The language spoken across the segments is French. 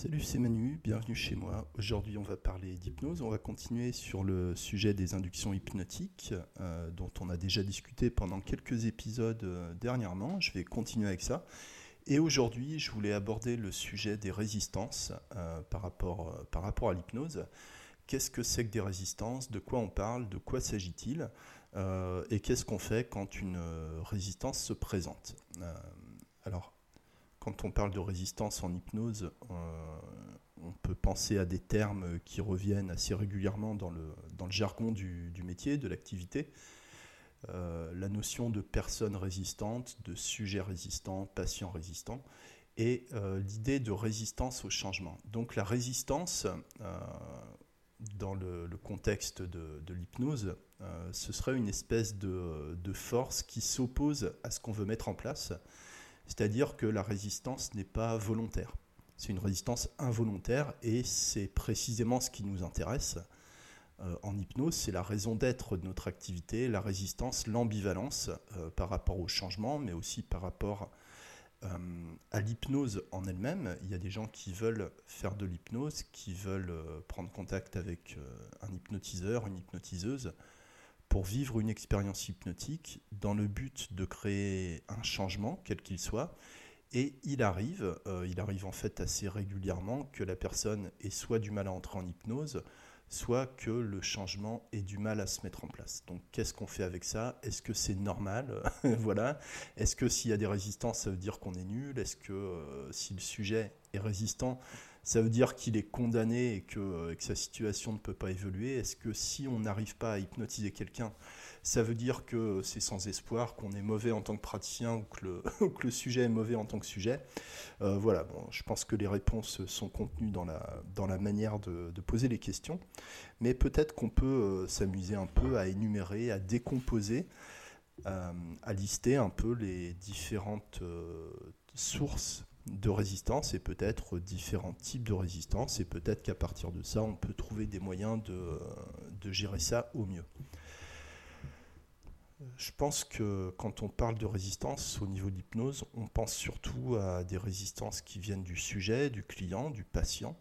Salut, c'est Manu, bienvenue chez moi. Aujourd'hui, on va parler d'hypnose. On va continuer sur le sujet des inductions hypnotiques, euh, dont on a déjà discuté pendant quelques épisodes euh, dernièrement. Je vais continuer avec ça. Et aujourd'hui, je voulais aborder le sujet des résistances euh, par, rapport, par rapport à l'hypnose. Qu'est-ce que c'est que des résistances? De quoi on parle? De quoi s'agit-il? Et qu'est-ce qu'on fait quand une résistance se présente? Alors, quand on parle de résistance en hypnose, euh, on peut penser à des termes qui reviennent assez régulièrement dans le, dans le jargon du, métier, de l'activité. Euh, la notion de personne résistante, de sujet résistant, patient résistant, et euh, l'idée de résistance au changement. Donc la résistance, dans le, contexte de, l'hypnose, ce serait une espèce de force qui s'oppose à ce qu'on veut mettre en place c'est-à-dire que la résistance n'est pas volontaire. C'est une résistance involontaire et c'est précisément ce qui nous intéresse euh, en hypnose. C'est la raison d'être de notre activité, la résistance, l'ambivalence euh, par rapport au changement, mais aussi par rapport euh, à l'hypnose en elle-même. Il y a des gens qui veulent faire de l'hypnose, qui veulent prendre contact avec un hypnotiseur, une hypnotiseuse pour vivre une expérience hypnotique dans le but de créer un changement, quel qu'il soit. Et il arrive, euh, il arrive en fait assez régulièrement que la personne ait soit du mal à entrer en hypnose, soit que le changement ait du mal à se mettre en place. Donc qu'est-ce qu'on fait avec ça? Est-ce que c'est normal? Voilà. Est-ce que s'il y a des résistances, ça veut dire qu'on est nul? Est-ce que euh, si le sujet est résistant, ça veut dire qu'il est condamné et que, euh, sa situation ne peut pas évoluer. Est-ce que si on n'arrive pas à hypnotiser quelqu'un, ça veut dire que c'est sans espoir, qu'on est mauvais en tant que praticien ou que le, sujet est mauvais en tant que sujet? Euh, Voilà, bon, je pense que les réponses sont contenues dans la, manière de, de poser les questions, mais peut-être qu'on peut, euh, s'amuser un peu à énumérer, à décomposer, à lister un peu les différentes sources de résistance et peut-être différents types de résistance et peut-être qu'à partir de ça, on peut trouver des moyens de, de, gérer ça au mieux. Je pense que quand on parle de résistance au niveau d'hypnose, on pense surtout à des résistances qui viennent du sujet, du client, du patient,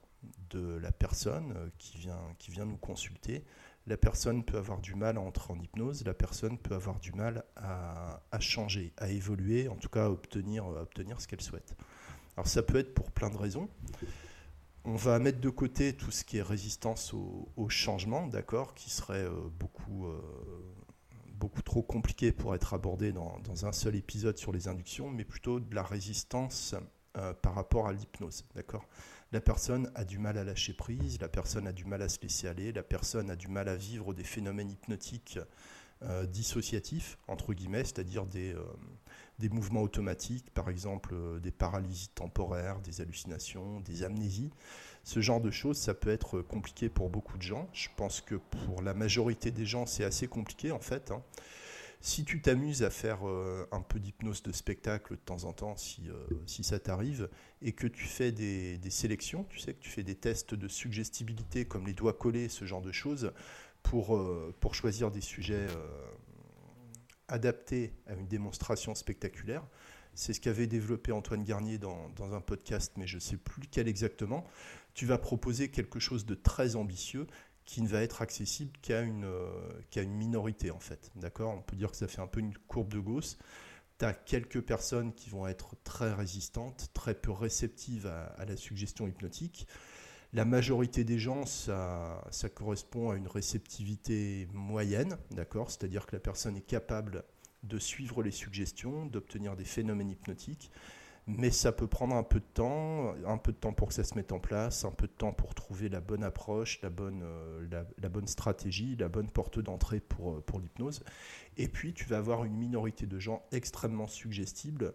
de la personne qui vient, qui vient nous consulter. La personne peut avoir du mal à entrer en hypnose, la personne peut avoir du mal à, changer, à évoluer, en tout cas à obtenir ce qu'elle souhaite. Alors ça peut être pour plein de raisons. On va mettre de côté tout ce qui est résistance au, changement, d'accord, qui serait euh, beaucoup, euh, beaucoup trop compliqué pour être abordé dans, un seul épisode sur les inductions, mais plutôt de la résistance euh, par rapport à l'hypnose, d'accord. La personne a du mal à lâcher prise, la personne a du mal à se laisser aller, la personne a du mal à vivre des phénomènes hypnotiques dissociatifs, entre guillemets, c'est-à-dire des, des mouvements automatiques, par exemple euh, des paralysies temporaires, des hallucinations, des amnésies. Ce genre de choses, ça peut être compliqué pour beaucoup de gens. Je pense que pour la majorité des gens, c'est assez compliqué en fait. Hein. Si tu t'amuses à faire euh, un peu d'hypnose de spectacle de temps en temps, si, euh, ça t'arrive, et que tu fais des, sélections, tu sais que tu fais des tests de suggestibilité comme les doigts collés, ce genre de choses, pour choisir des sujets adapté à une démonstration spectaculaire. C'est ce qu'avait développé Antoine Garnier dans, un podcast, mais je ne sais plus lequel exactement. Tu vas proposer quelque chose de très ambitieux qui ne va être accessible qu'à une, euh, une minorité, en fait. D'accord? On peut dire que ça fait un peu une courbe de Gauss. Tu as quelques personnes qui vont être très résistantes, très peu réceptives à la suggestion hypnotique. La majorité des gens, ça, correspond à une réceptivité moyenne, d'accord? C'est-à-dire que la personne est capable de suivre les suggestions, d'obtenir des phénomènes hypnotiques, mais ça peut prendre un peu de temps, un peu de temps pour que ça se mette en place, un peu de temps pour trouver la bonne approche, la bonne, euh, stratégie, la bonne porte d'entrée pour, euh, pour l'hypnose. Et puis, tu vas avoir une minorité de gens extrêmement suggestibles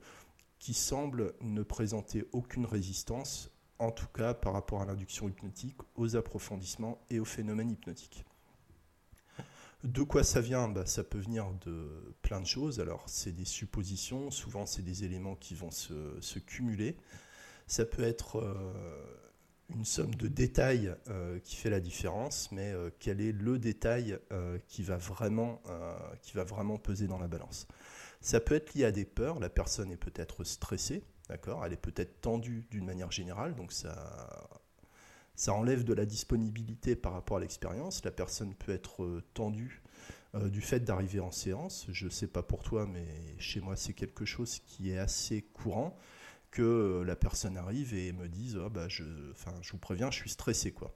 qui semblent ne présenter aucune résistance en tout cas par rapport à l'induction hypnotique, aux approfondissements et aux phénomènes hypnotiques. De quoi ça vient? Bah, Ça peut venir de plein de choses. Alors, c'est des suppositions, souvent c'est des éléments qui vont se, cumuler. Ça peut être euh, une somme de détails euh, qui fait la différence, mais euh, quel est le détail qui, va vraiment, qui va vraiment peser dans la balance? Ça peut être lié à des peurs, la personne est peut-être stressée, d'accord Elle est peut-être tendue d'une manière générale, donc ça, ça enlève de la disponibilité par rapport à l'expérience. La personne peut être tendue du fait d'arriver en séance. Je ne sais pas pour toi, mais chez moi, c'est quelque chose qui est assez courant que la personne arrive et me dise oh bah je, je vous préviens, je suis stressé. Quoi.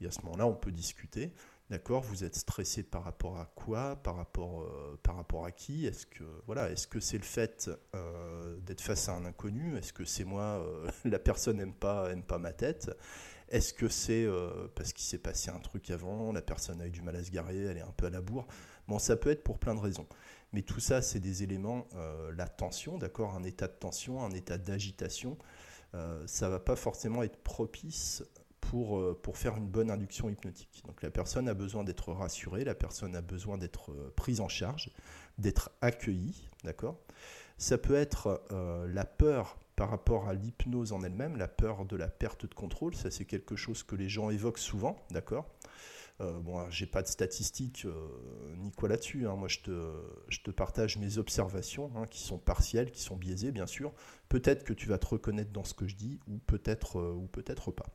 Et à ce moment-là, on peut discuter. D'accord, vous êtes stressé par rapport à quoi? Par rapport, euh, par rapport à qui? Est-ce que voilà, est-ce que c'est le fait euh, d'être face à un inconnu? Est-ce que c'est moi euh, La personne n'aime pas, aime pas ma tête? Est-ce que c'est parce qu'il s'est passé un truc avant La personne a eu du mal à se garer, elle est un peu à la bourre? Bon, ça peut être pour plein de raisons. Mais tout ça, c'est des éléments. la tension, d'accord, un état de tension, un état d'agitation, ça va pas forcément être propice pour, euh, pour faire une bonne induction hypnotique. Donc la personne a besoin d'être rassurée, la personne a besoin d'être euh, prise en charge, d'être accueillie, d'accord? Ça peut être euh, la peur par rapport à l'hypnose en elle-même, la peur de la perte de contrôle, ça c'est quelque chose que les gens évoquent souvent, d'accord? Euh, bon, j'ai pas de statistiques ni quoi là-dessus. Hein. Moi, je te, je te, partage mes observations hein, qui sont partielles, qui sont biaisées, bien sûr. Peut-être que tu vas te reconnaître dans ce que je dis, ou peut-être, ou peut-être pas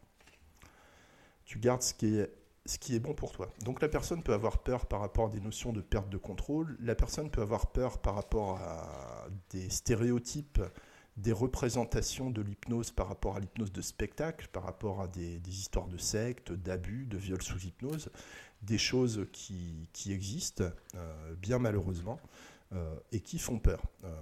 tu gardes ce qui est bon pour toi. Donc la personne peut avoir peur par rapport à des notions de perte de contrôle, la personne peut avoir peur par rapport à des stéréotypes, des représentations de l'hypnose par rapport à l'hypnose de spectacle, par rapport à des, histoires de sectes, d'abus, de viols sous hypnose, des choses qui, existent, euh, bien malheureusement, euh, et qui font peur, euh,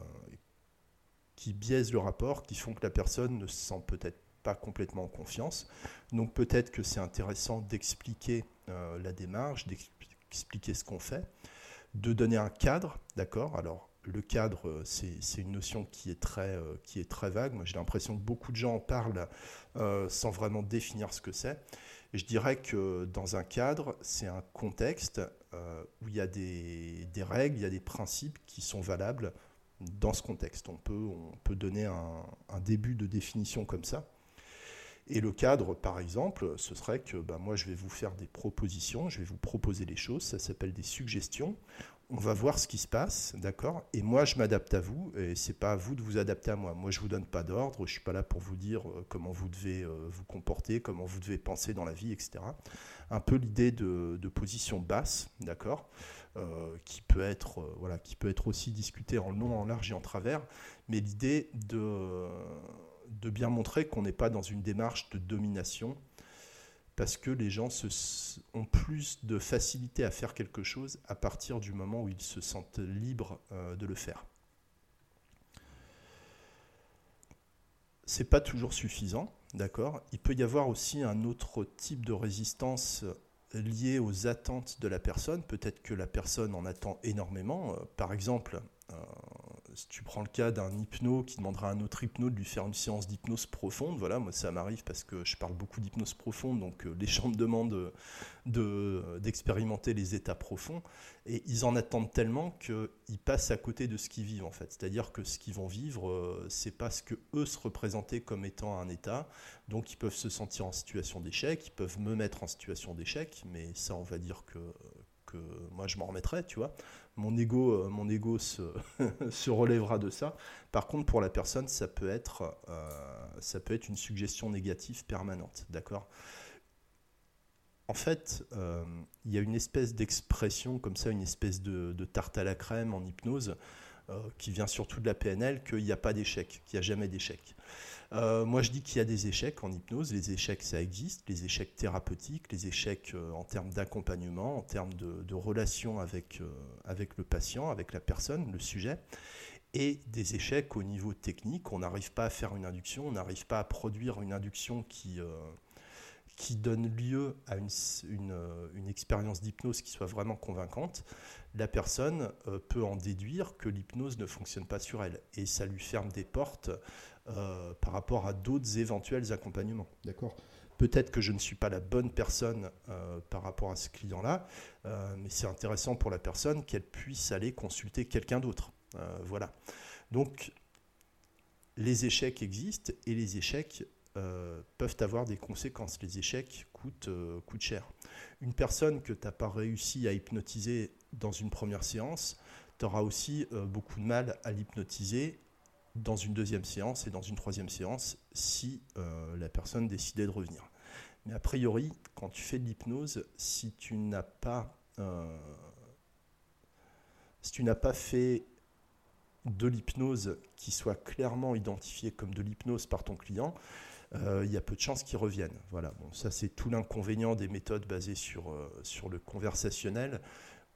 qui biaisent le rapport, qui font que la personne ne se sent peut-être pas complètement en confiance. Donc peut-être que c'est intéressant d'expliquer euh, la démarche, d'expliquer ce qu'on fait, de donner un cadre, d'accord? Alors le cadre, euh, c'est une notion qui est très, euh, qui est très vague. Moi j'ai l'impression que beaucoup de gens en parlent sans vraiment définir ce que c'est. Je dirais que dans un cadre, c'est un contexte où il y a des, règles, il y a des principes qui sont valables dans ce contexte. On peut, on peut donner un début de définition comme ça. Et le cadre, par exemple, ce serait que ben, moi, je vais vous faire des propositions, je vais vous proposer les choses, ça s'appelle des suggestions. On va voir ce qui se passe, d'accord? Et moi, je m'adapte à vous, et c'est pas à vous de vous adapter à moi. Moi, je vous donne pas d'ordre, je suis pas là pour vous dire euh, comment vous devez euh, vous comporter, comment vous devez penser dans la vie, etc. Un peu l'idée de, position basse, d'accord? Euh, qui peut être voilà, qui peut être aussi discutée en long, en large et en travers, mais l'idée de de bien montrer qu'on n'est pas dans une démarche de domination, parce que les gens ont plus de facilité à faire quelque chose à partir du moment où ils se sentent libres euh, de le faire. C'est pas toujours suffisant, d'accord? Il peut y avoir aussi un autre type de résistance liée aux attentes de la personne. Peut-être que la personne en attend énormément. Euh, par exemple, euh, si tu prends le cas d'un hypno qui demandera à un autre hypno de lui faire une séance d'hypnose profonde, voilà, moi ça m'arrive parce que je parle beaucoup d'hypnose profonde, donc euh, les gens me demandent d'expérimenter les états profonds, et ils en attendent tellement qu'ils passent à côté de ce qu'ils vivent en fait. C'est-à-dire que ce qu'ils vont vivre, euh, c'est pas ce que eux se représentaient comme étant un état, donc ils peuvent se sentir en situation d'échec, ils peuvent me mettre en situation d'échec, mais ça on va dire que que moi je m'en remettrai, tu vois. Mon ego, euh, se, relèvera de ça. Par contre, pour la personne, ça peut être, euh, une suggestion négative permanente, d'accord? En fait, euh, il y a une espèce d'expression comme ça, une espèce de, tarte à la crème en hypnose qui vient surtout de la PNL, qu'il n'y a pas d'échec, qu'il n'y a jamais d'échec. Euh, moi, je dis qu'il y a des échecs en hypnose. Les échecs, ça existe. Les échecs thérapeutiques, les échecs euh, en termes d'accompagnement, en termes de, relation avec, euh, avec le patient, avec la personne, le sujet. Et des échecs au niveau technique. On n'arrive pas à faire une induction, on n'arrive pas à produire une induction qui, qui donne lieu à une, une, une expérience d'hypnose qui soit vraiment convaincante. La personne peut en déduire que l'hypnose ne fonctionne pas sur elle. Et ça lui ferme des portes euh, par rapport à d'autres éventuels accompagnements. D'accord Peut-être que je ne suis pas la bonne personne euh, par rapport à ce client-là, euh, mais c'est intéressant pour la personne qu'elle puisse aller consulter quelqu'un d'autre. voilà. Donc, les échecs existent et les échecs peuvent avoir des conséquences. Les échecs coûtent, coûtent cher. Une personne que tu n'as pas réussi à hypnotiser dans une première séance, tu auras aussi beaucoup de mal à l'hypnotiser dans une deuxième séance et dans une troisième séance si la personne décidait de revenir. Mais a priori, quand tu fais de l'hypnose, si tu n'as pas, si tu n'as pas fait de l'hypnose qui soit clairement identifiée comme de l'hypnose par ton client, euh, il y a peu de chances qu'ils reviennent. Voilà, ça c'est tout l'inconvénient des méthodes basées sur, euh, le conversationnel,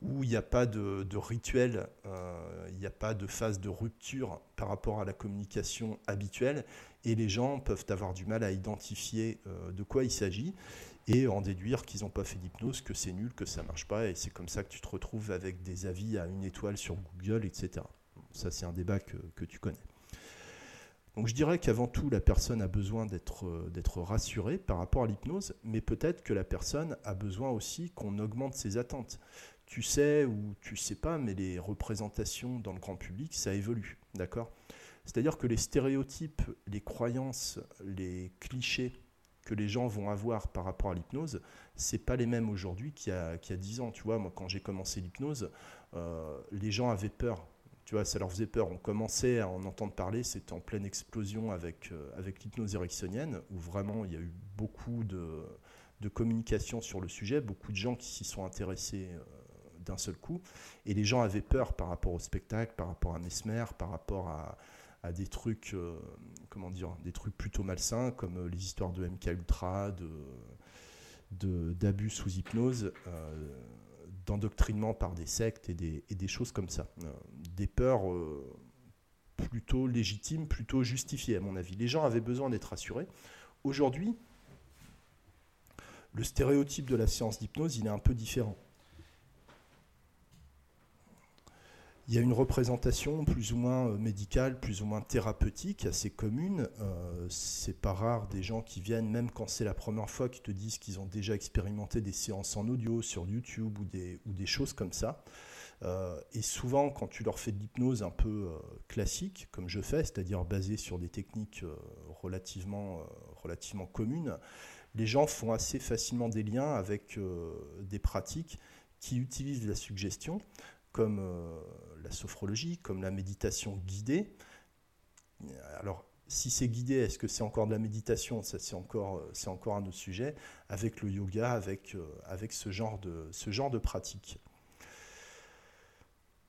où il n'y a pas de, rituel, euh, il n'y a pas de phase de rupture par rapport à la communication habituelle, et les gens peuvent avoir du mal à identifier de quoi il s'agit et en déduire qu'ils n'ont pas fait d'hypnose, que c'est nul, que ça marche pas, et c'est comme ça que tu te retrouves avec des avis à une étoile sur Google, etc. Ça, c'est un débat que tu connais. Donc je dirais qu'avant tout, la personne a besoin euh, d'être rassurée par rapport à l'hypnose, mais peut-être que la personne a besoin aussi qu'on augmente ses attentes. Tu sais ou tu sais pas, mais les représentations dans le grand public, ça évolue, d'accord? C'est-à-dire que les stéréotypes, les croyances, les clichés que les gens vont avoir par rapport à l'hypnose, c'est pas les mêmes aujourd'hui qu'il y, a, 10 ans. Tu vois, moi quand j'ai commencé l'hypnose, euh, les gens avaient peur tu vois, ça leur faisait peur. On commençait à en entendre parler, c'était en pleine explosion avec, euh, avec l'hypnose ericksonienne, où vraiment il y a eu beaucoup de, de, communication sur le sujet, beaucoup de gens qui s'y sont intéressés euh, d'un seul coup. Et les gens avaient peur par rapport au spectacle, par rapport à Mesmer, par rapport à, à des trucs, euh, comment dire, des trucs plutôt malsains, comme les histoires de MK Ultra, de d'abus sous hypnose d'endoctrinement par des sectes et des, choses comme ça. Euh, des peurs euh, plutôt légitimes, plutôt justifiées à mon avis. Les gens avaient besoin d'être rassurés. Aujourd'hui, le stéréotype de la séance d'hypnose, il est un peu différent. Il y a une représentation plus ou moins euh, médicale, plus ou moins thérapeutique, assez commune. Euh, c'est pas rare des gens qui viennent, même quand c'est la première fois, qui te disent qu'ils ont déjà expérimenté des séances en audio sur YouTube ou des, ou des choses comme ça. Euh, et souvent, quand tu leur fais de l'hypnose un peu classique, comme je fais, c'est-à-dire basée sur des techniques relativement, relativement communes, les gens font assez facilement des liens avec des pratiques qui utilisent la suggestion comme euh, la sophrologie, comme la méditation guidée. Alors, si c'est guidé, est-ce que c'est encore de la méditation? Ça, c'est encore, euh, c'est encore un autre sujet, avec le yoga, avec, euh, avec ce, genre de, ce genre de pratique.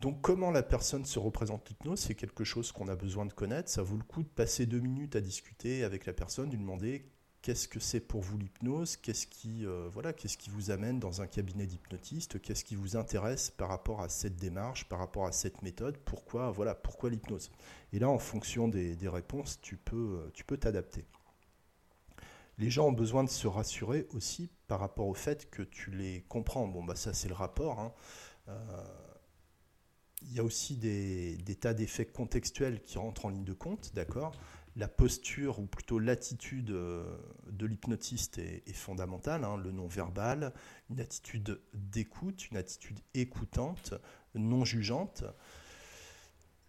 Donc, comment la personne se représente l'hypnose, c'est quelque chose qu'on a besoin de connaître. Ça vaut le coup de passer deux minutes à discuter avec la personne, de lui demander qu'est-ce que c'est pour vous l'hypnose Qu'est-ce qui, euh, voilà, qui vous amène dans un cabinet d'hypnotiste Qu'est-ce qui vous intéresse par rapport à cette démarche, par rapport à cette méthode Pourquoi, voilà, pourquoi l'hypnose? Et là, en fonction des, réponses, tu peux, euh, tu peux t'adapter. Les gens ont besoin de se rassurer aussi par rapport au fait que tu les comprends. Bon, bah ça, c'est le rapport. Hein. Euh, il y a aussi des, des tas d'effets contextuels qui rentrent en ligne de compte, d'accord? La posture, ou plutôt l'attitude euh, de l'hypnotiste est, fondamentale, hein, le non-verbal, une attitude d'écoute, une attitude écoutante, non jugeante.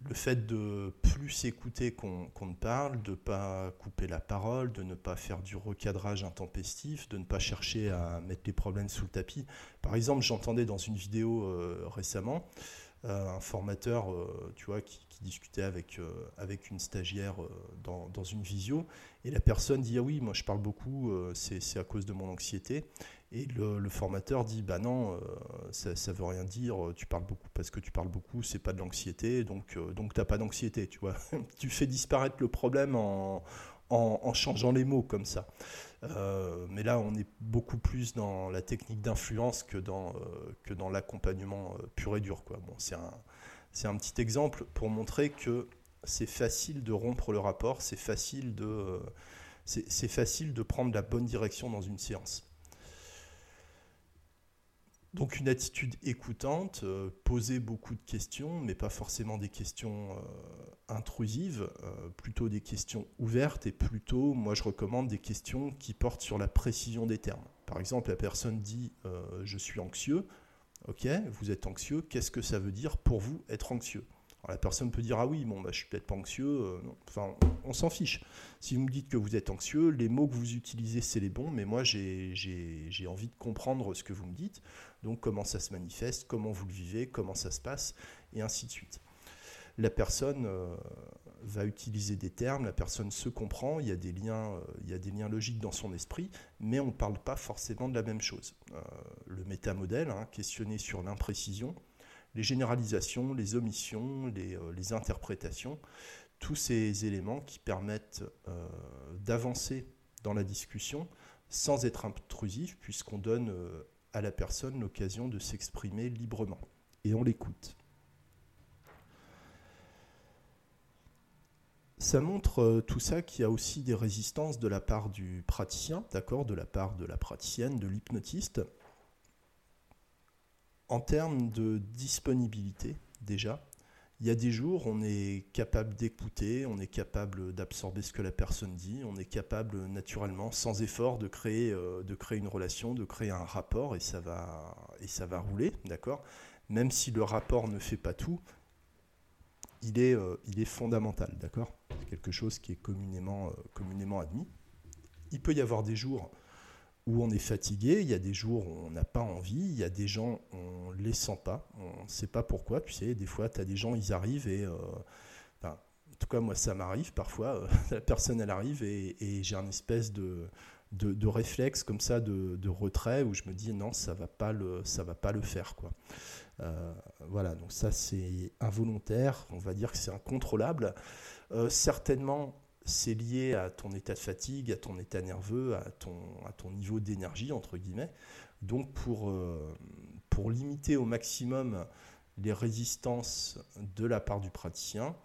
Le fait de plus écouter qu'on ne parle, de ne pas couper la parole, de ne pas faire du recadrage intempestif, de ne pas chercher à mettre les problèmes sous le tapis. Par exemple, j'entendais dans une vidéo euh, récemment un formateur tu vois, qui, discutait avec, euh, avec une stagiaire euh, dans, dans, une visio, et la personne dit Ah oui, moi je parle beaucoup, euh, c'est à cause de mon anxiété. Et le, formateur dit Bah non, ça ne veut rien dire, tu parles beaucoup parce que tu parles beaucoup, c'est pas de l'anxiété, donc, donc tu n'as pas d'anxiété, tu tu fais disparaître le problème en, en, changeant les mots comme ça. mais là, on est beaucoup plus dans la technique d'influence que dans, que dans l'accompagnement pur et dur. Bon, c'est un, un petit exemple pour montrer que c'est facile de rompre le rapport, c'est facile c'est facile de prendre la bonne direction dans une séance. Donc une attitude écoutante, euh, poser beaucoup de questions, mais pas forcément des questions euh, intrusives, euh, plutôt des questions ouvertes et plutôt, moi je recommande des questions qui portent sur la précision des termes. Par exemple, la personne dit je suis anxieux, Ok, vous êtes anxieux, qu'est-ce que ça veut dire pour vous être anxieux? La personne peut dire Ah oui, bon, bah, je suis peut-être pas anxieux. Enfin, on, s'en fiche. Si vous me dites que vous êtes anxieux, les mots que vous utilisez, c'est les bons, mais moi, j'ai envie de comprendre ce que vous me dites. Donc, comment ça se manifeste, comment vous le vivez, comment ça se passe, et ainsi de suite. La personne euh, va utiliser des termes, la personne se comprend, il y a des liens, il y a des liens logiques dans son esprit, mais on ne parle pas forcément de la même chose. le métamodèle, hein, questionné sur l'imprécision, les généralisations, les omissions, les, interprétations, tous ces éléments qui permettent d'avancer dans la discussion sans être intrusif, puisqu'on donne à la personne l'occasion de s'exprimer librement. Et on l'écoute. Ça montre euh, tout ça qu'il y a aussi des résistances de la part du praticien, d'accord, de la part de la praticienne, de l'hypnotiste, en termes de disponibilité déjà. Il y a des jours, on est capable d'écouter, on est capable d'absorber ce que la personne dit, on est capable naturellement, sans effort, de créer, euh, de créer une relation, de créer un rapport, et ça va, et ça va rouler, d'accord? Même si le rapport ne fait pas tout, il est, euh, il est fondamental, d'accord? C'est quelque chose qui est communément, euh, communément admis. Il peut y avoir des jours où on est fatigué, il y a des jours où on n'a pas envie, il y a des gens, on ne les sent pas, on ne sait pas pourquoi, tu sais, des fois, tu as des gens, ils arrivent et... Euh, en tout cas, moi, ça m'arrive parfois, euh, la personne, elle arrive et, j'ai un espèce de, de, réflexe comme ça, de, de, retrait, où je me dis, non, ça va, pas le, ça va pas le faire, quoi. Euh, voilà, donc ça, c'est involontaire, on va dire que c'est incontrôlable. certainement, c'est lié à ton état de fatigue, à ton état nerveux, à ton, à ton niveau d'énergie, entre guillemets. Donc pour, euh, pour limiter au maximum les résistances de la part du praticien,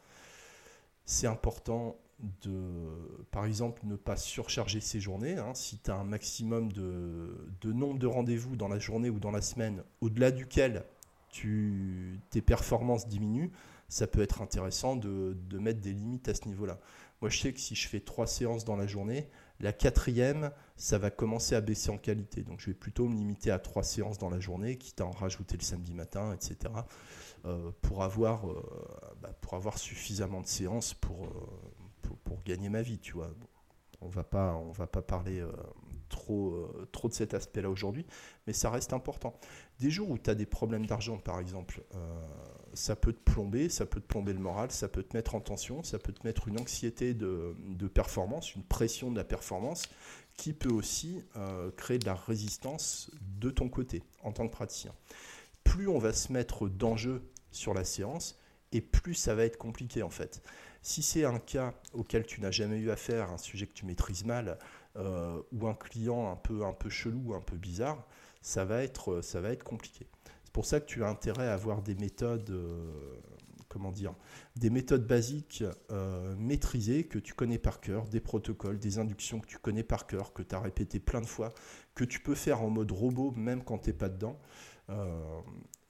c'est important de, par exemple, ne pas surcharger ses journées. Hein. Si tu as un maximum de, de nombre de rendez-vous dans la journée ou dans la semaine, au-delà duquel tu, tes performances diminuent, ça peut être intéressant de, de mettre des limites à ce niveau-là. Moi, je sais que si je fais trois séances dans la journée, la quatrième, ça va commencer à baisser en qualité. Donc, je vais plutôt me limiter à trois séances dans la journée, quitte à en rajouter le samedi matin, etc. Euh, pour, avoir, euh, bah, pour avoir suffisamment de séances pour, euh, gagner ma vie, tu vois. on va pas, on va pas parler trop, trop de cet aspect-là aujourd'hui, mais ça reste important. Des jours où tu as des problèmes d'argent, par exemple, ça peut te plomber, ça peut te plomber le moral, ça peut te mettre en tension, ça peut te mettre une anxiété de, performance, une pression de la performance qui peut aussi euh, créer de la résistance de ton côté en tant que praticien. Plus on va se mettre d'enjeu sur la séance, et plus ça va être compliqué en fait. Si c'est un cas auquel tu n'as jamais eu affaire, un sujet que tu maîtrises mal, euh, ou un client un peu, un peu chelou, un peu bizarre, ça va être, ça va être compliqué. C'est pour ça que tu as intérêt à avoir des méthodes, euh, comment dire, des méthodes basiques euh, maîtrisées que tu connais par cœur, des protocoles, des inductions que tu connais par cœur, que tu as répété plein de fois, que tu peux faire en mode robot même quand tu n'es pas dedans. Euh,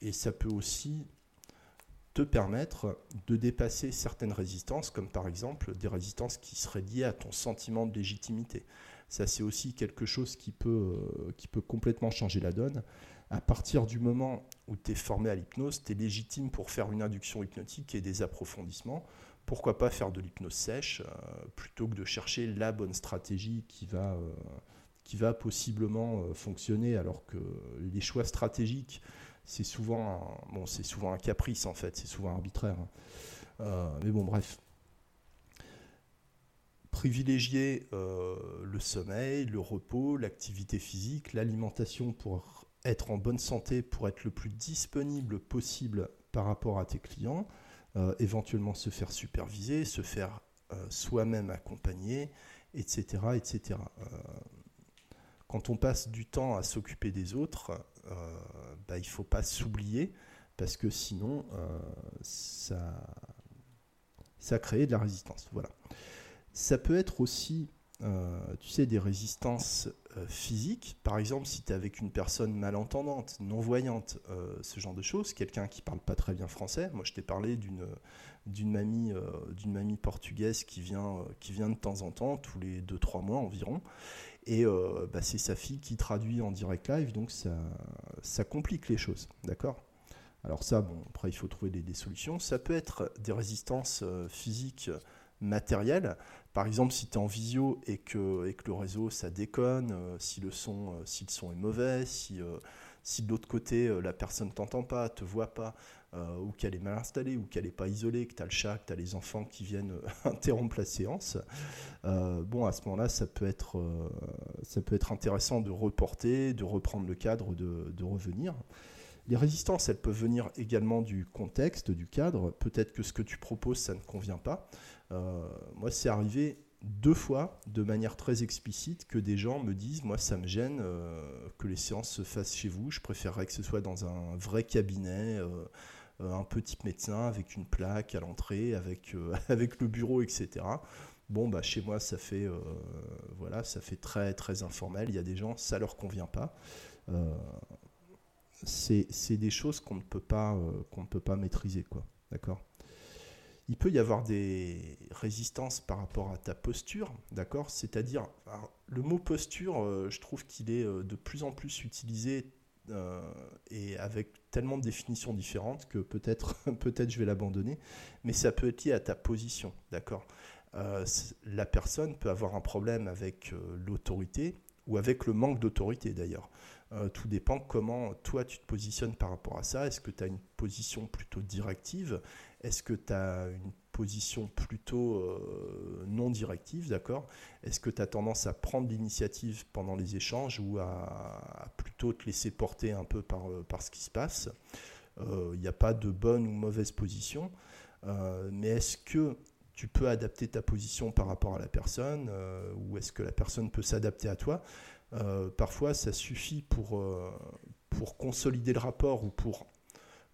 et ça peut aussi te permettre de dépasser certaines résistances, comme par exemple des résistances qui seraient liées à ton sentiment de légitimité. Ça, c'est aussi quelque chose qui peut, qui peut complètement changer la donne à partir du moment où tu es formé à l'hypnose, tu es légitime pour faire une induction hypnotique et des approfondissements. Pourquoi pas faire de l'hypnose sèche euh, plutôt que de chercher la bonne stratégie qui va, euh, qui va possiblement euh, fonctionner alors que les choix stratégiques, c'est souvent, un, bon, souvent un caprice en fait, c'est souvent arbitraire. Hein. mais bon, bref privilégier le sommeil, le repos, l'activité physique, l'alimentation pour être en bonne santé pour être le plus disponible possible par rapport à tes clients, euh, éventuellement se faire superviser, se faire euh, soi-même accompagner, etc. etc. Euh, quand on passe du temps à s'occuper des autres, bah, il ne faut pas s'oublier, parce que sinon, ça, ça crée de la résistance. Voilà. Ça peut être aussi euh, tu sais, des résistances euh, physiques. Par exemple, si tu es avec une personne malentendante, non-voyante, euh, ce genre de choses, quelqu'un qui parle pas très bien français. Moi, je t'ai parlé d'une d'une mamie, d'une mamie portugaise qui vient, qui vient de temps en temps, tous les 2-3 mois environ. Et bah, c'est sa fille qui traduit en direct live, donc ça, complique les choses. D'accord? Alors ça, bon, après il faut trouver des, solutions. Ça peut être des résistances physiques matérielles. Par exemple, si tu es en visio et que, le réseau ça déconne, euh, si, le son, euh, est mauvais, si, euh, de l'autre côté, la personne ne t'entend pas, te voit pas, ou qu'elle est mal installée, ou qu'elle n'est pas isolée, que tu as le chat, que tu as les enfants qui viennent interrompre la séance, bon, à ce moment-là, ça, peut être, ça peut être intéressant de reporter, de reprendre le cadre, de, revenir. Les résistances, elles peuvent venir également du contexte, du cadre. Peut-être que ce que tu proposes, ça ne convient pas. Euh, moi, c'est arrivé deux fois, de manière très explicite, que des gens me disent, moi, ça me gêne euh, que les séances se fassent chez vous. Je préférerais que ce soit dans un vrai cabinet. Euh, un petit médecin avec une plaque à l'entrée, avec, avec le bureau, etc. Bon, bah, chez moi, ça fait, voilà, ça fait très, très informel. Il y a des gens, ça leur convient pas c'est des choses qu'on ne peut pas euh, qu'on ne peut pas maîtriser quoi d'accord? Il peut y avoir des résistances par rapport à ta posture d'accord? C'est-à-dire le mot posture euh, je trouve qu'il est euh, de plus en plus utilisé et avec tellement de définitions différentes que peut-être peut-être je vais l'abandonner mais ça peut être lié à ta position d'accord? La personne peut avoir un problème avec l'autorité ou avec le manque d'autorité d'ailleurs. Euh, tout dépend comment toi tu te positionnes par rapport à ça. Est-ce que tu as une position plutôt directive? Est-ce que tu as une position plutôt euh, non directive, d'accord? Est-ce que tu as tendance à prendre l'initiative pendant les échanges ou à, te laisser porter un peu par, euh, par ce qui se passe. Il n'y a pas de bonne ou mauvaise position, mais est-ce que tu peux adapter ta position par rapport à la personne ou est-ce que la personne peut s'adapter à toi? Euh, parfois, ça suffit pour, euh, pour consolider le rapport ou pour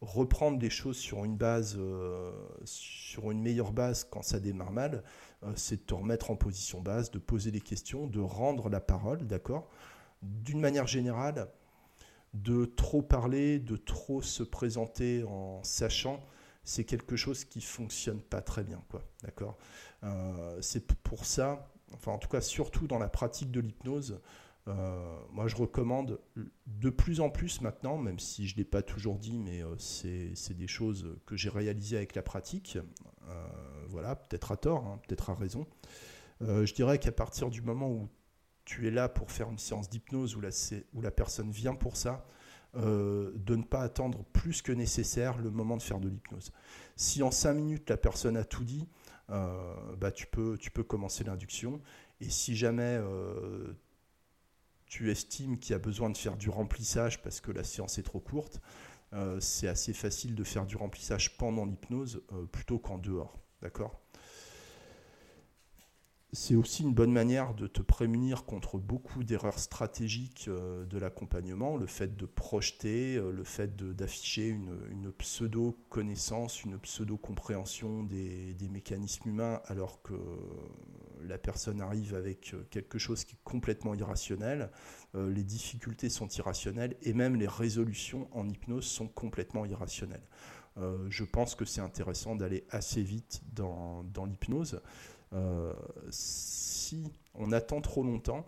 reprendre les choses sur une base, euh, sur une meilleure base quand ça démarre mal, c'est de te remettre en position base, de poser des questions, de rendre la parole, d'accord? D'une manière générale, de trop parler, de trop se présenter en sachant, c'est quelque chose qui fonctionne pas très bien, quoi, d'accord? C'est pour ça, en tout cas surtout dans la pratique de l'hypnose, euh, moi, je recommande de plus en plus maintenant, même si je l'ai pas toujours dit, mais euh, c'est des choses que j'ai réalisées avec la pratique. Euh, voilà, peut-être à tort, hein, peut-être à raison. je dirais qu'à partir du moment où tu es là pour faire une séance d'hypnose où la, personne vient pour ça, de ne pas attendre plus que nécessaire le moment de faire de l'hypnose. Si en 5 minutes la personne a tout dit, bah, tu, peux, commencer l'induction. Et si jamais tu estimes qu'il y a besoin de faire du remplissage parce que la séance est trop courte, euh, c'est assez facile de faire du remplissage pendant l'hypnose euh, plutôt qu'en dehors. D'accord? C'est aussi une bonne manière de te prémunir contre beaucoup d'erreurs stratégiques euh, de l'accompagnement, le fait de projeter, euh, le fait d'afficher une, pseudo-connaissance, une pseudo-compréhension des, mécanismes humains alors que la personne arrive avec quelque chose qui est complètement irrationnel, euh, les difficultés sont irrationnelles et même les résolutions en hypnose sont complètement irrationnelles. je pense que c'est intéressant d'aller assez vite dans l'hypnose. Euh, si on attend trop longtemps,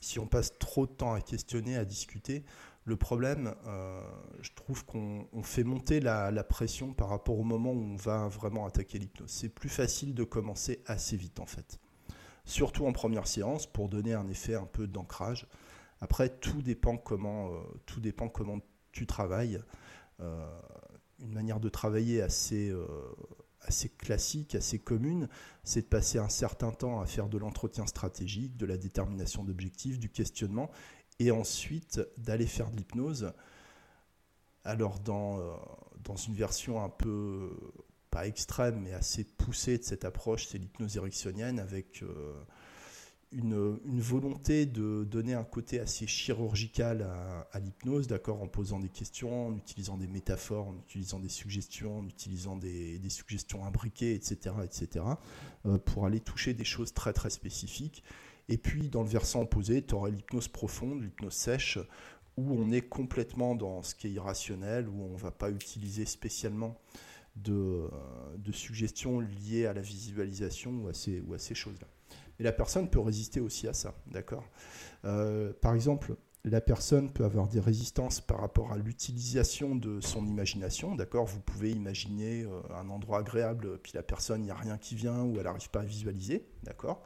si on passe trop de temps à questionner, à discuter, le problème, euh, je trouve qu'on fait monter la, pression par rapport au moment où on va vraiment attaquer l'hypnose. C'est plus facile de commencer assez vite en fait. Surtout en première séance pour donner un effet un peu d'ancrage. Après, tout dépend comment, euh, tout dépend comment tu travailles. une manière de travailler assez, assez classique, assez commune, c'est de passer un certain temps à faire de l'entretien stratégique, de la détermination d'objectifs, du questionnement, et ensuite d'aller faire de l'hypnose. Alors dans, euh, dans une version un peu, pas extrême, mais assez poussée de cette approche, c'est l'hypnose érectionienne avec... Euh, une, volonté de donner un côté assez chirurgical à, l'hypnose, d'accord, en posant des questions, en utilisant des métaphores, en utilisant des suggestions, en utilisant des, suggestions imbriquées, etc., etc., euh, pour aller toucher des choses très très spécifiques. Et puis dans le versant opposé, tu aurais l'hypnose profonde, l'hypnose sèche, où on est complètement dans ce qui est irrationnel, où on ne va pas utiliser spécialement de, euh, de, suggestions liées à la visualisation ou à ces choses-là. Et la personne peut résister aussi à ça, d'accord euh, Par exemple, la personne peut avoir des résistances par rapport à l'utilisation de son imagination, d'accord Vous pouvez imaginer euh, un endroit agréable, puis la personne, il n'y a rien qui vient, ou elle n'arrive pas à visualiser, d'accord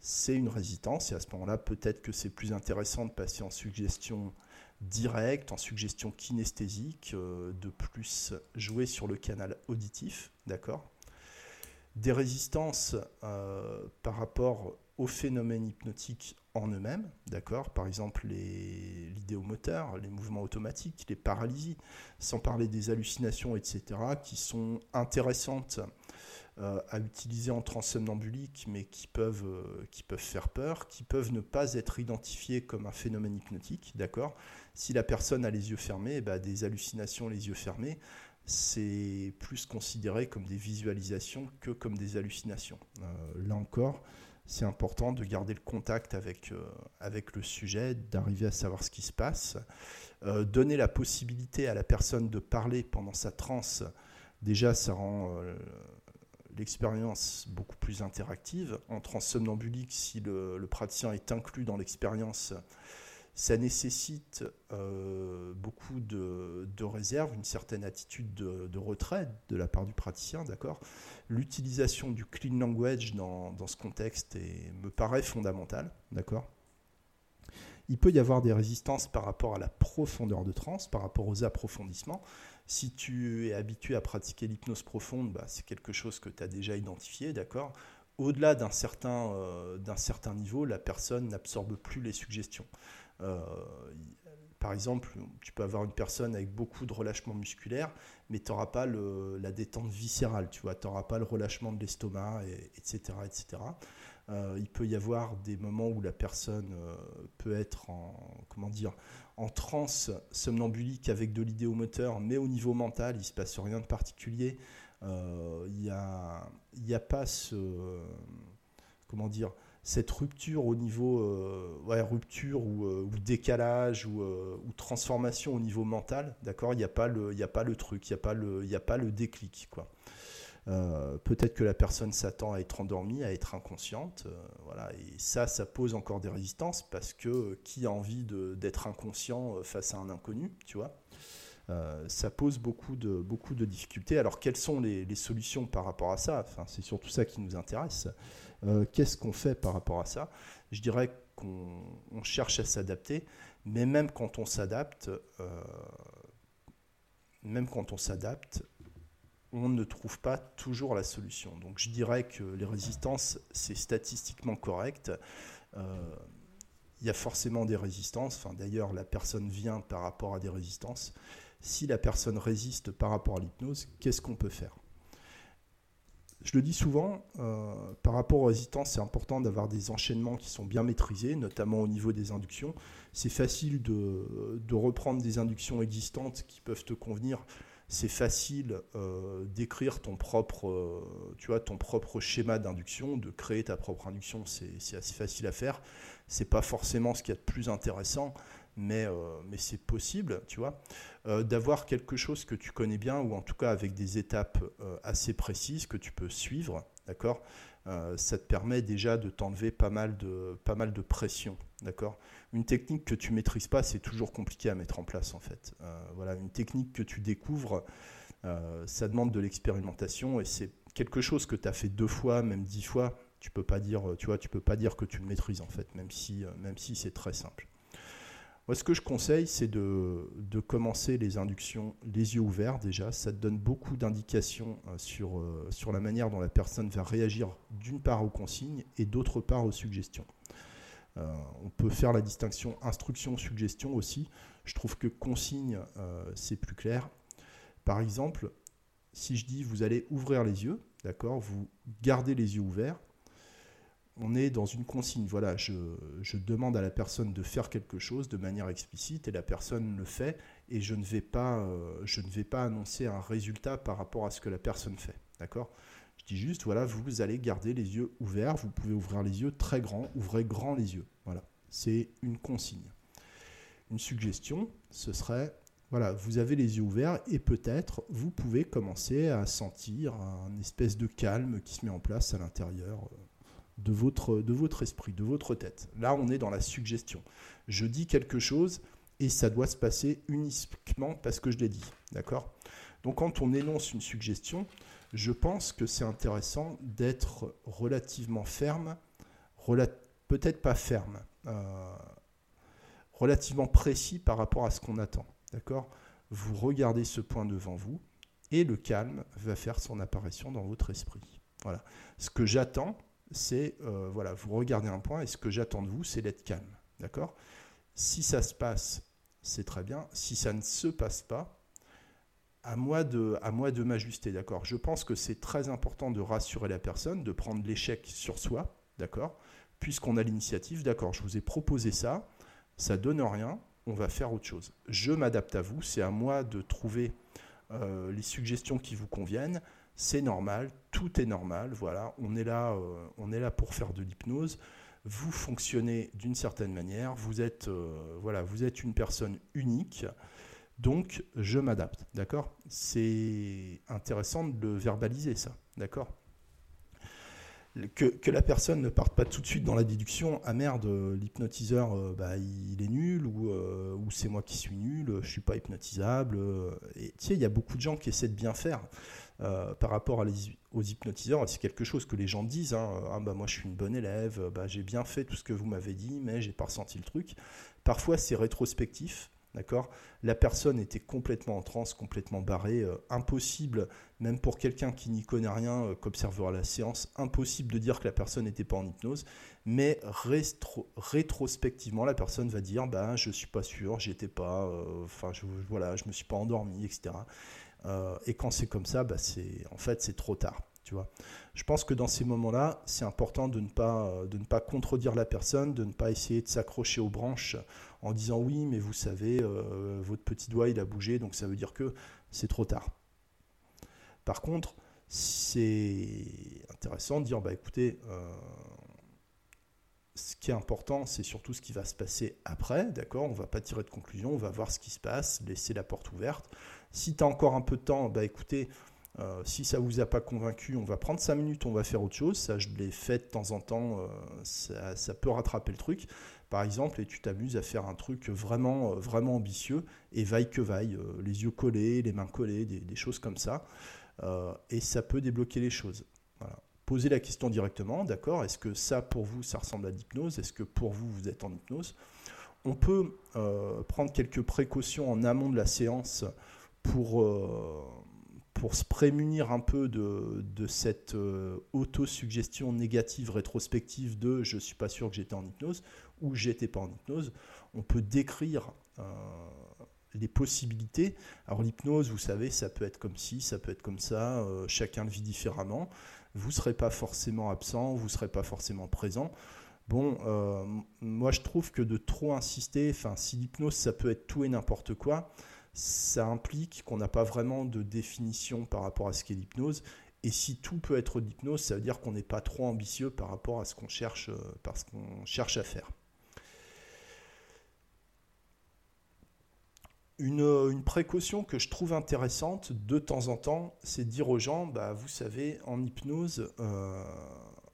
C'est une résistance, et à ce moment-là, peut-être que c'est plus intéressant de passer en suggestion directe, en suggestion kinesthésique, de plus jouer sur le canal auditif, d'accord Des résistances par rapport aux phénomènes hypnotiques en eux-mêmes, d'accord? Par exemple, l'idéomoteur, les, mouvements automatiques, les paralysies, sans parler des hallucinations, etc., qui sont intéressantes euh, à utiliser en transsomnambulique, mais qui peuvent, euh, qui peuvent faire peur, qui peuvent ne pas être identifiées comme un phénomène hypnotique, d'accord? Si la personne a les yeux fermés, bah, des hallucinations les yeux fermés, c'est plus considéré comme des visualisations que comme des hallucinations. Euh, là encore, c'est important de garder le contact avec, euh, avec le sujet, d'arriver à savoir ce qui se passe. Euh, donner la possibilité à la personne de parler pendant sa transe, déjà ça rend l'expérience beaucoup plus interactive. En transe somnambulique, si le praticien est inclus dans l'expérience, ça nécessite euh, beaucoup de, réserve, une certaine attitude de, retrait de la part du praticien, d'accord? L'utilisation du clean language dans, ce contexte me paraît fondamentale, d'accord? Il peut y avoir des résistances par rapport à la profondeur de transe, par rapport aux approfondissements. Si tu es habitué à pratiquer l'hypnose profonde, bah, c'est quelque chose que tu as déjà identifié, d'accord? Au-delà euh, d'un certain niveau, la personne n'absorbe plus les suggestions. Euh, par exemple, tu peux avoir une personne avec beaucoup de relâchement musculaire, mais tu n'auras pas la détente viscérale, tu vois, tu n'auras pas le relâchement de l'estomac, etc. etc. Euh, il peut y avoir des moments où la personne euh, peut être en, comment dire, en transe somnambulique avec de l'idéomoteur, mais au niveau mental, il ne se passe rien de particulier. Il n'y a, a, pas ce, comment dire, cette rupture au niveau euh, rupture ou, euh, décalage ou, euh, ou, transformation au niveau mental, d'accord Il n'y a, pas le, truc, il n'y a, pas le, a pas le déclic. quoi. Peut-être que la personne s'attend à être endormie, à être inconsciente, voilà, et ça, ça pose encore des résistances parce que qui a envie d'être inconscient face à un inconnu, tu vois ça pose beaucoup de, difficultés. Alors, quelles sont les, solutions par rapport à ça? C'est surtout ça qui nous intéresse. Euh, qu'est-ce qu'on fait par rapport à ça? Je dirais qu'on cherche à s'adapter, mais même quand on s'adapte, euh, même quand on s'adapte, on ne trouve pas toujours la solution. Donc je dirais que les résistances, c'est statistiquement correct. Euh, il y a forcément des résistances. Enfin, D'ailleurs, la personne vient par rapport à des résistances. Si la personne résiste par rapport à l'hypnose, qu'est-ce qu'on peut faire? Je le dis souvent, euh, par rapport aux résistances, c'est important d'avoir des enchaînements qui sont bien maîtrisés, notamment au niveau des inductions. C'est facile de, reprendre des inductions existantes qui peuvent te convenir. C'est facile euh, d'écrire ton propre, euh, ton propre schéma d'induction, de créer ta propre induction. C'est assez facile à faire. C'est pas forcément ce qu'il y a de plus intéressant, mais, mais c'est possible, tu vois. Euh, d'avoir quelque chose que tu connais bien, ou en tout cas avec des étapes euh, assez précises que tu peux suivre, d'accord euh, Ça te permet déjà de t'enlever pas, mal de, pression, d'accord Une technique que tu maîtrises pas, c'est toujours compliqué à mettre en place, en fait. voilà, une technique que tu découvres, ça demande de l'expérimentation, et c'est quelque chose que tu as fait deux fois, même dix fois, tu peux pas dire, tu vois, tu peux pas dire que tu le maîtrises, en fait, même si, même si c'est très simple. Moi, ce que je conseille, c'est de, commencer les inductions les yeux ouverts déjà. Ça te donne beaucoup d'indications euh, sur, euh, sur la manière dont la personne va réagir d'une part aux consignes et d'autre part aux suggestions. Euh, on peut faire la distinction instruction-suggestion aussi. Je trouve que consigne, c'est plus clair. Par exemple, si je dis vous allez ouvrir les yeux, d'accord, vous gardez les yeux ouverts, on est dans une consigne. Voilà, je, demande à la personne de faire quelque chose de manière explicite et la personne le fait et je ne vais pas, euh, annoncer un résultat par rapport à ce que la personne fait. D'accord? Je dis juste, voilà, vous allez garder les yeux ouverts, vous pouvez ouvrir les yeux très grands, ouvrez grand les yeux. Voilà, c'est une consigne. Une suggestion, ce serait, voilà, vous avez les yeux ouverts et peut-être vous pouvez commencer à sentir un espèce de calme qui se met en place à l'intérieur euh, de votre, de votre esprit, de votre tête. Là, on est dans la suggestion. Je dis quelque chose et ça doit se passer uniquement parce que je l'ai dit. D'accord? Donc, quand on énonce une suggestion, je pense que c'est intéressant d'être relativement ferme, peut-être pas ferme, euh, relativement précis par rapport à ce qu'on attend. D'accord? Vous regardez ce point devant vous et le calme va faire son apparition dans votre esprit. Voilà. Ce que j'attends, c'est, euh, voilà, vous regardez un point et ce que j'attends de vous, c'est d'être calme. D'accord? Si ça se passe, c'est très bien. Si ça ne se passe pas, à moi de, à moi de m'ajuster. D'accord? Je pense que c'est très important de rassurer la personne, de prendre l'échec sur soi. D'accord? Puisqu'on a l'initiative, d'accord, je vous ai proposé ça, ça donne rien, on va faire autre chose. Je m'adapte à vous, c'est à moi de trouver euh, les suggestions qui vous conviennent c'est normal, tout est normal, voilà, on est là, euh, on est là pour faire de l'hypnose. Vous fonctionnez d'une certaine manière, vous êtes, euh, voilà, vous êtes une personne unique, donc je m'adapte, d'accord? C'est intéressant de le verbaliser ça, d'accord? Que, la personne ne parte pas tout de suite dans la déduction ah merde l'hypnotiseur euh, bah, il est nul ou, ou c'est moi qui suis nul je suis pas hypnotisable et il y a beaucoup de gens qui essaient de bien faire euh, par rapport aux hypnotiseurs, c'est quelque chose que les gens disent. Hein. ah bah moi je suis une bonne élève, bah, j'ai bien fait tout ce que vous m'avez dit, mais j'ai pas ressenti le truc. Parfois c'est rétrospectif. D'accord? La personne était complètement en transe, complètement barrée, euh, impossible, même pour quelqu'un qui n'y connaît rien, euh, qu'observera la séance, impossible de dire que la personne n'était pas en hypnose, mais rétrospectivement, la personne va dire bah, Je suis pas sûr, j'étais pas, enfin, je, voilà, je me suis pas endormi, etc. Euh, et quand c'est comme ça, bah en fait, c'est trop tard. Tu vois. Je pense que dans ces moments-là, c'est important de ne, pas, euh, de ne pas contredire la personne, de ne pas essayer de s'accrocher aux branches en disant oui, mais vous savez, euh, votre petit doigt, il a bougé, donc ça veut dire que c'est trop tard. Par contre, c'est intéressant de dire, bah écoutez, ce qui est important, c'est surtout ce qui va se passer après, d'accord? On va pas tirer de conclusion, on va voir ce qui se passe, laisser la porte ouverte. Si tu as encore un peu de temps, bah écoutez, euh, si ça vous a pas convaincu, on va prendre 5 minutes, on va faire autre chose. Ça, je l'ai fait de temps en temps, euh, ça, peut rattraper le truc. Par exemple, et tu t'amuses à faire un truc vraiment, euh, vraiment ambitieux, et vaille que vaille, les yeux collés, les mains collées, des, choses comme ça. et ça peut débloquer les choses. Posez la question directement, d'accord? Est-ce que ça, pour vous, ça ressemble à l'hypnose? Est-ce que pour vous, vous êtes en hypnose? On peut prendre quelques précautions en amont de la séance pour, euh, pour se prémunir un peu de, de cette euh, autosuggestion négative rétrospective de je suis pas sûr que j'étais en hypnose ou j'étais pas en hypnose, on peut décrire euh, les possibilités. Alors l'hypnose, vous savez, ça peut être comme ci, ça peut être comme ça, chacun le vit différemment. Vous ne serez pas forcément absent, vous ne serez pas forcément présent. Bon, moi je trouve que de trop insister, enfin si l'hypnose ça peut être tout et n'importe quoi, ça implique qu'on n'a pas vraiment de définition par rapport à ce qu'est l'hypnose. Et si tout peut être l'hypnose, ça veut dire qu'on n'est pas trop ambitieux par rapport à ce qu'on cherche, euh, parce qu'on cherche à faire. Une, précaution que je trouve intéressante de temps en temps, c'est de dire aux gens, bah, vous savez, en hypnose, euh,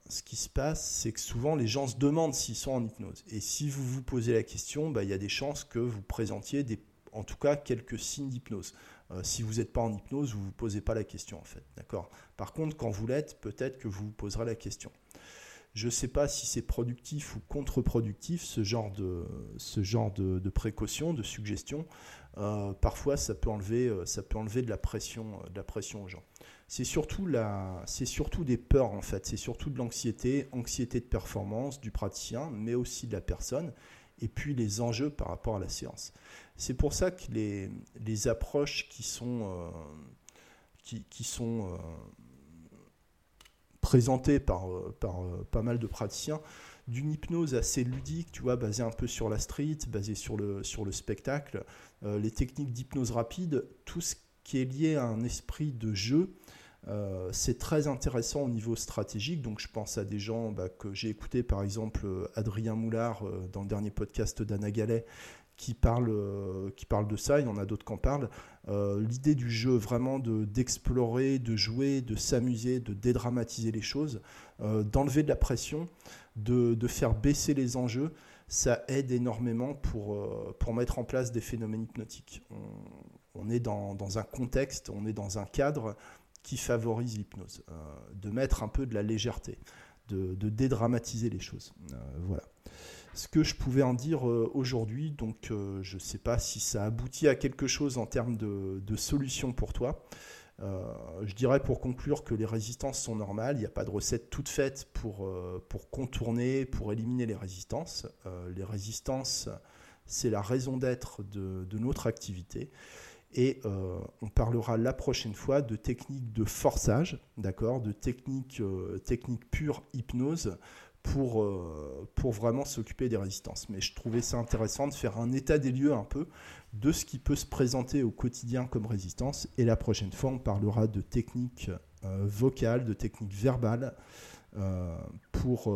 ce qui se passe, c'est que souvent les gens se demandent s'ils sont en hypnose. Et si vous vous posez la question, bah, il y a des chances que vous présentiez des en tout cas quelques signes d'hypnose. Euh, si vous n'êtes pas en hypnose, vous ne vous posez pas la question en fait. D'accord? Par contre, quand vous l'êtes, peut-être que vous vous poserez la question. Je ne sais pas si c'est productif ou contre-productif, ce genre de, ce genre de, précaution, de suggestion. Euh, parfois, ça peut, enlever, euh, ça peut enlever de la pression, de la pression aux gens. C'est surtout, la, c'est surtout des peurs, en fait. C'est surtout de l'anxiété, anxiété de performance du praticien, mais aussi de la personne et puis les enjeux par rapport à la séance. C'est pour ça que les, les approches qui sont, euh, qui, qui, sont euh, présentées par, euh, par pas mal de praticiens, d'une hypnose assez ludique, tu vois, basée un peu sur la street, basée sur le, sur le spectacle, les techniques d'hypnose rapide, tout ce qui est lié à un esprit de jeu, euh, c'est très intéressant au niveau stratégique. Donc, je pense à des gens bah, que j'ai écouté, par exemple Adrien Moulard euh, dans le dernier podcast d'Anna Gallet, qui parle, euh, qui parle de ça. Il y en a d'autres qui en parlent. L'idée du jeu, vraiment d'explorer, de, jouer, de s'amuser, de dédramatiser les choses, d'enlever de la pression, de, faire baisser les enjeux, ça aide énormément pour, pour mettre en place des phénomènes hypnotiques. On, est dans, un contexte, on est dans un cadre qui favorise l'hypnose, euh, de mettre un peu de la légèreté, de, dédramatiser les choses. Euh, voilà. ce que je pouvais en dire aujourd'hui. Donc, je ne sais pas si ça aboutit à quelque chose en termes de, de solution pour toi. je dirais pour conclure que les résistances sont normales, il n'y a pas de recette toute faite pour, pour contourner, pour éliminer les résistances. les résistances, c'est la raison d'être de, notre activité. Et euh, on parlera la prochaine fois de techniques de forçage, d'accord, de techniques, euh, techniques pure hypnose pour, euh, pour vraiment s'occuper des résistances. Mais je trouvais ça intéressant de faire un état des lieux un peu de ce qui peut se présenter au quotidien comme résistance. Et la prochaine fois, on parlera de techniques vocales, de techniques verbales pour,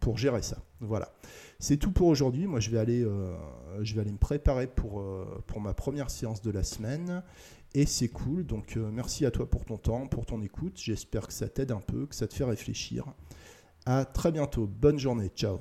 pour gérer ça. Voilà. C'est tout pour aujourd'hui. Moi, je vais aller, euh, je vais aller me préparer pour, euh, pour ma première séance de la semaine. Et c'est cool. Donc, euh, merci à toi pour ton temps, pour ton écoute. J'espère que ça t'aide un peu, que ça te fait réfléchir. À très bientôt. Bonne journée. Ciao.